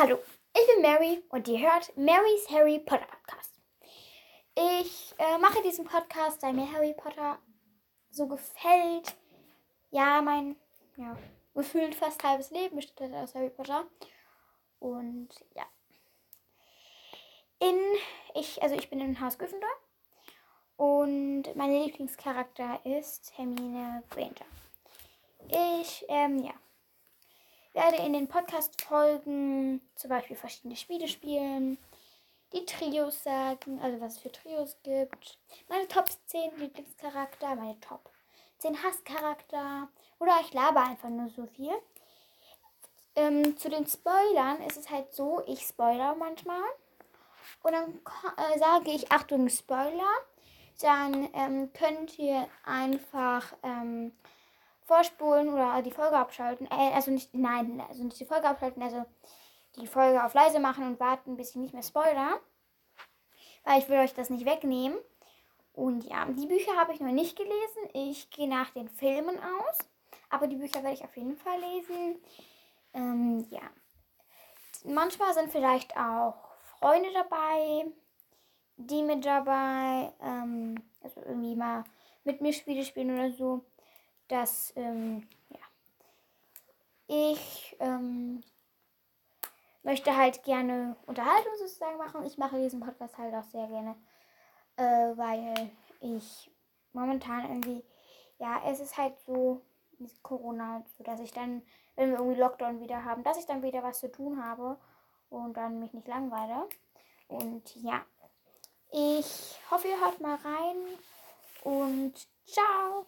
Hallo, ich bin Mary und ihr hört Marys Harry Potter Podcast. Ich äh, mache diesen Podcast, weil mir Harry Potter so gefällt. Ja, mein ja, gefühlt fast halbes Leben besteht aus Harry Potter. Und ja. In, ich, also ich bin in Haus Gryffindor. Und mein Lieblingscharakter ist Hermine Granger. Ich, ähm, ja werde in den Podcast-Folgen zum Beispiel verschiedene Spiele spielen, die Trios sagen, also was es für Trios gibt, meine Top 10 Lieblingscharakter, meine Top 10 Hasscharakter. Oder ich laber einfach nur so viel. Ähm, zu den Spoilern ist es halt so, ich spoiler manchmal. Und dann äh, sage ich, Achtung, Spoiler, dann ähm, könnt ihr einfach ähm, vorspulen oder die Folge abschalten. Äh, also nicht, nein, also nicht die Folge abschalten, also die Folge auf leise machen und warten, bis ich nicht mehr spoiler. Weil ich will euch das nicht wegnehmen. Und ja, die Bücher habe ich noch nicht gelesen. Ich gehe nach den Filmen aus. Aber die Bücher werde ich auf jeden Fall lesen. Ähm, ja. Manchmal sind vielleicht auch Freunde dabei, die mit dabei, ähm, also irgendwie mal mit mir Spiele spielen oder so dass ähm, ja, ich ähm, möchte halt gerne Unterhaltung sozusagen machen. Ich mache diesen Podcast halt auch sehr gerne, äh, weil ich momentan irgendwie, ja, es ist halt so mit Corona, so dass ich dann, wenn wir irgendwie Lockdown wieder haben, dass ich dann wieder was zu tun habe und dann mich nicht langweile. Und ja, ich hoffe, ihr hört mal rein und ciao!